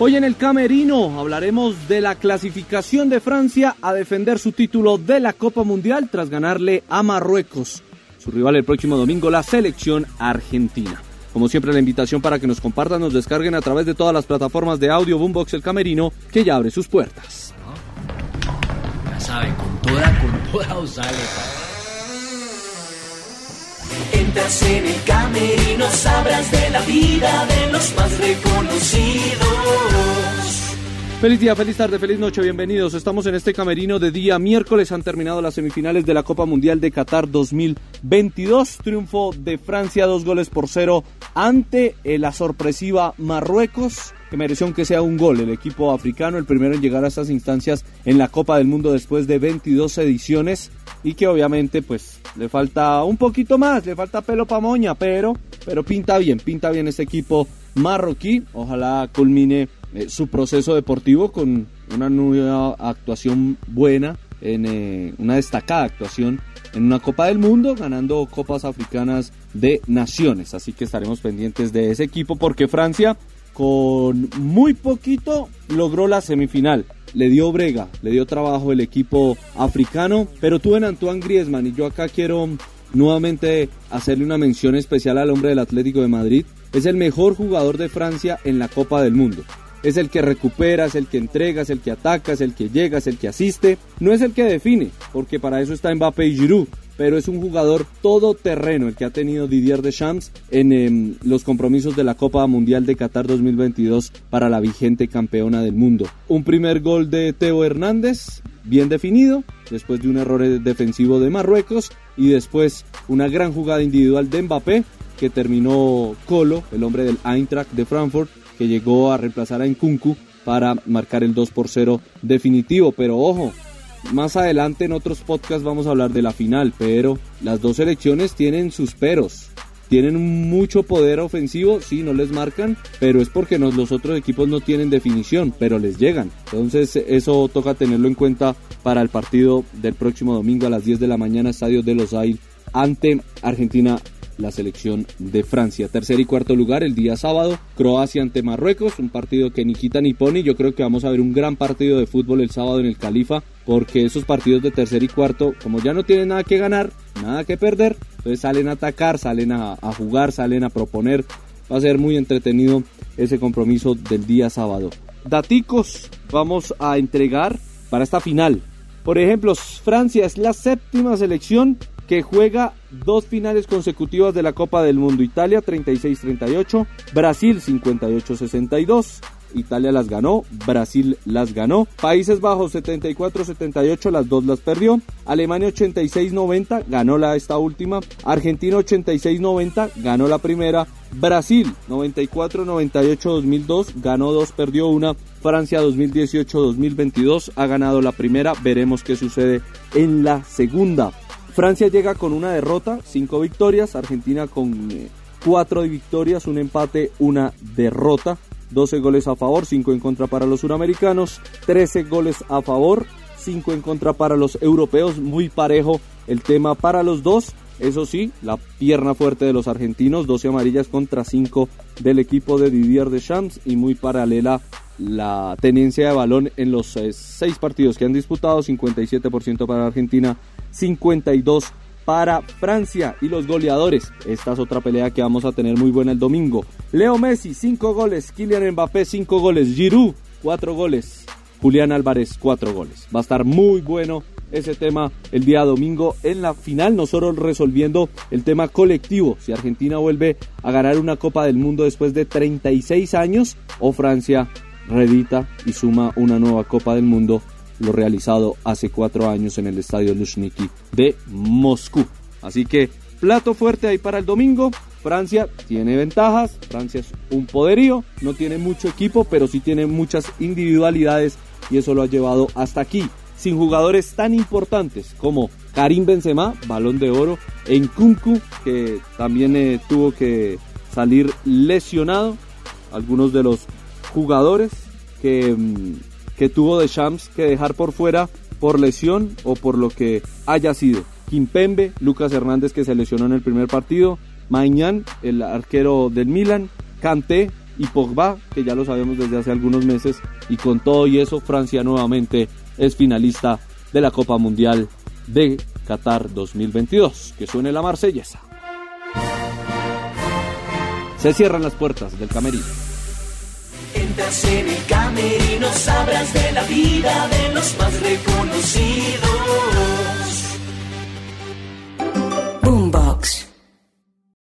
Hoy en el Camerino hablaremos de la clasificación de Francia a defender su título de la Copa Mundial tras ganarle a Marruecos. Su rival el próximo domingo, la selección argentina. Como siempre, la invitación para que nos compartan, nos descarguen a través de todas las plataformas de audio Boombox El Camerino, que ya abre sus puertas. Ya saben, con toda, con toda os sale. Entras en el camerino, sabrás de la vida de los más reconocidos. Feliz día, feliz tarde, feliz noche, bienvenidos. Estamos en este camerino de día miércoles. Han terminado las semifinales de la Copa Mundial de Qatar 2022. Triunfo de Francia, dos goles por cero ante la sorpresiva Marruecos que mereció que sea un gol el equipo africano, el primero en llegar a estas instancias en la Copa del Mundo después de 22 ediciones y que obviamente pues le falta un poquito más, le falta pelo pa' moña, pero, pero pinta bien, pinta bien este equipo marroquí, ojalá culmine eh, su proceso deportivo con una nueva actuación buena, en eh, una destacada actuación en una Copa del Mundo, ganando Copas Africanas de Naciones. Así que estaremos pendientes de ese equipo porque Francia con muy poquito logró la semifinal. Le dio brega, le dio trabajo el equipo africano, pero tuvo en Antoine Griezmann y yo acá quiero nuevamente hacerle una mención especial al hombre del Atlético de Madrid. Es el mejor jugador de Francia en la Copa del Mundo. Es el que recupera, es el que entrega, es el que ataca, es el que llega, es el que asiste. No es el que define, porque para eso está Mbappé y Giroud pero es un jugador todoterreno el que ha tenido Didier Deschamps en em, los compromisos de la Copa Mundial de Qatar 2022 para la vigente campeona del mundo. Un primer gol de Teo Hernández, bien definido, después de un error defensivo de Marruecos y después una gran jugada individual de Mbappé que terminó Colo, el hombre del Eintracht de Frankfurt, que llegó a reemplazar a Nkunku para marcar el 2 por 0 definitivo, pero ojo, más adelante en otros podcasts vamos a hablar de la final, pero las dos selecciones tienen sus peros. Tienen mucho poder ofensivo, sí, no les marcan, pero es porque los otros equipos no tienen definición, pero les llegan. Entonces eso toca tenerlo en cuenta para el partido del próximo domingo a las 10 de la mañana, Estadio de los Ail, ante Argentina la selección de Francia. Tercer y cuarto lugar el día sábado, Croacia ante Marruecos, un partido que ni quita ni pone. Yo creo que vamos a ver un gran partido de fútbol el sábado en el Califa, porque esos partidos de tercer y cuarto, como ya no tienen nada que ganar, nada que perder, entonces salen a atacar, salen a, jugar, salen a proponer. Va a ser muy entretenido ese compromiso del día sábado. Daticos vamos a entregar para esta final. Por ejemplo, Francia es la séptima selección que juega dos finales consecutivas de la Copa del Mundo. Italia 36-38, Brasil 58-62. Italia las ganó, Brasil las ganó, Países Bajos 74-78, las dos las perdió, Alemania 86-90, ganó la esta última, Argentina 86-90, ganó la primera, Brasil 94-98-2002, ganó dos, perdió una, Francia 2018-2022 ha ganado la primera, veremos qué sucede en la segunda. Francia llega con una derrota, cinco victorias, Argentina con eh, cuatro victorias, un empate, una derrota, 12 goles a favor, 5 en contra para los suramericanos, 13 goles a favor, 5 en contra para los europeos, muy parejo el tema para los dos. Eso sí, la pierna fuerte de los argentinos, 12 amarillas contra 5 del equipo de Didier Deschamps y muy paralela la tenencia de balón en los 6 eh, partidos que han disputado, 57% para Argentina, 52 para Francia y los goleadores. Esta es otra pelea que vamos a tener muy buena el domingo. Leo Messi, 5 goles. Kylian Mbappé, 5 goles. Giroud, 4 goles. Julián Álvarez, 4 goles. Va a estar muy bueno ese tema el día domingo en la final, no solo resolviendo el tema colectivo, si Argentina vuelve a ganar una Copa del Mundo después de 36 años o Francia redita y suma una nueva Copa del Mundo lo realizado hace cuatro años en el estadio Lushniki de Moscú. Así que plato fuerte ahí para el domingo. Francia tiene ventajas, Francia es un poderío, no tiene mucho equipo, pero sí tiene muchas individualidades y eso lo ha llevado hasta aquí. Sin jugadores tan importantes como Karim Benzema, balón de oro, en Kunku, que también eh, tuvo que salir lesionado. Algunos de los jugadores que mm, que tuvo de Shams que dejar por fuera por lesión o por lo que haya sido. Kimpembe, Lucas Hernández que se lesionó en el primer partido, Mañán, el arquero del Milan, Kanté y Pogba, que ya lo sabemos desde hace algunos meses, y con todo y eso Francia nuevamente es finalista de la Copa Mundial de Qatar 2022. Que suene la marsellesa. Se cierran las puertas del camerino no sabrás de la vida de los más reconocidos.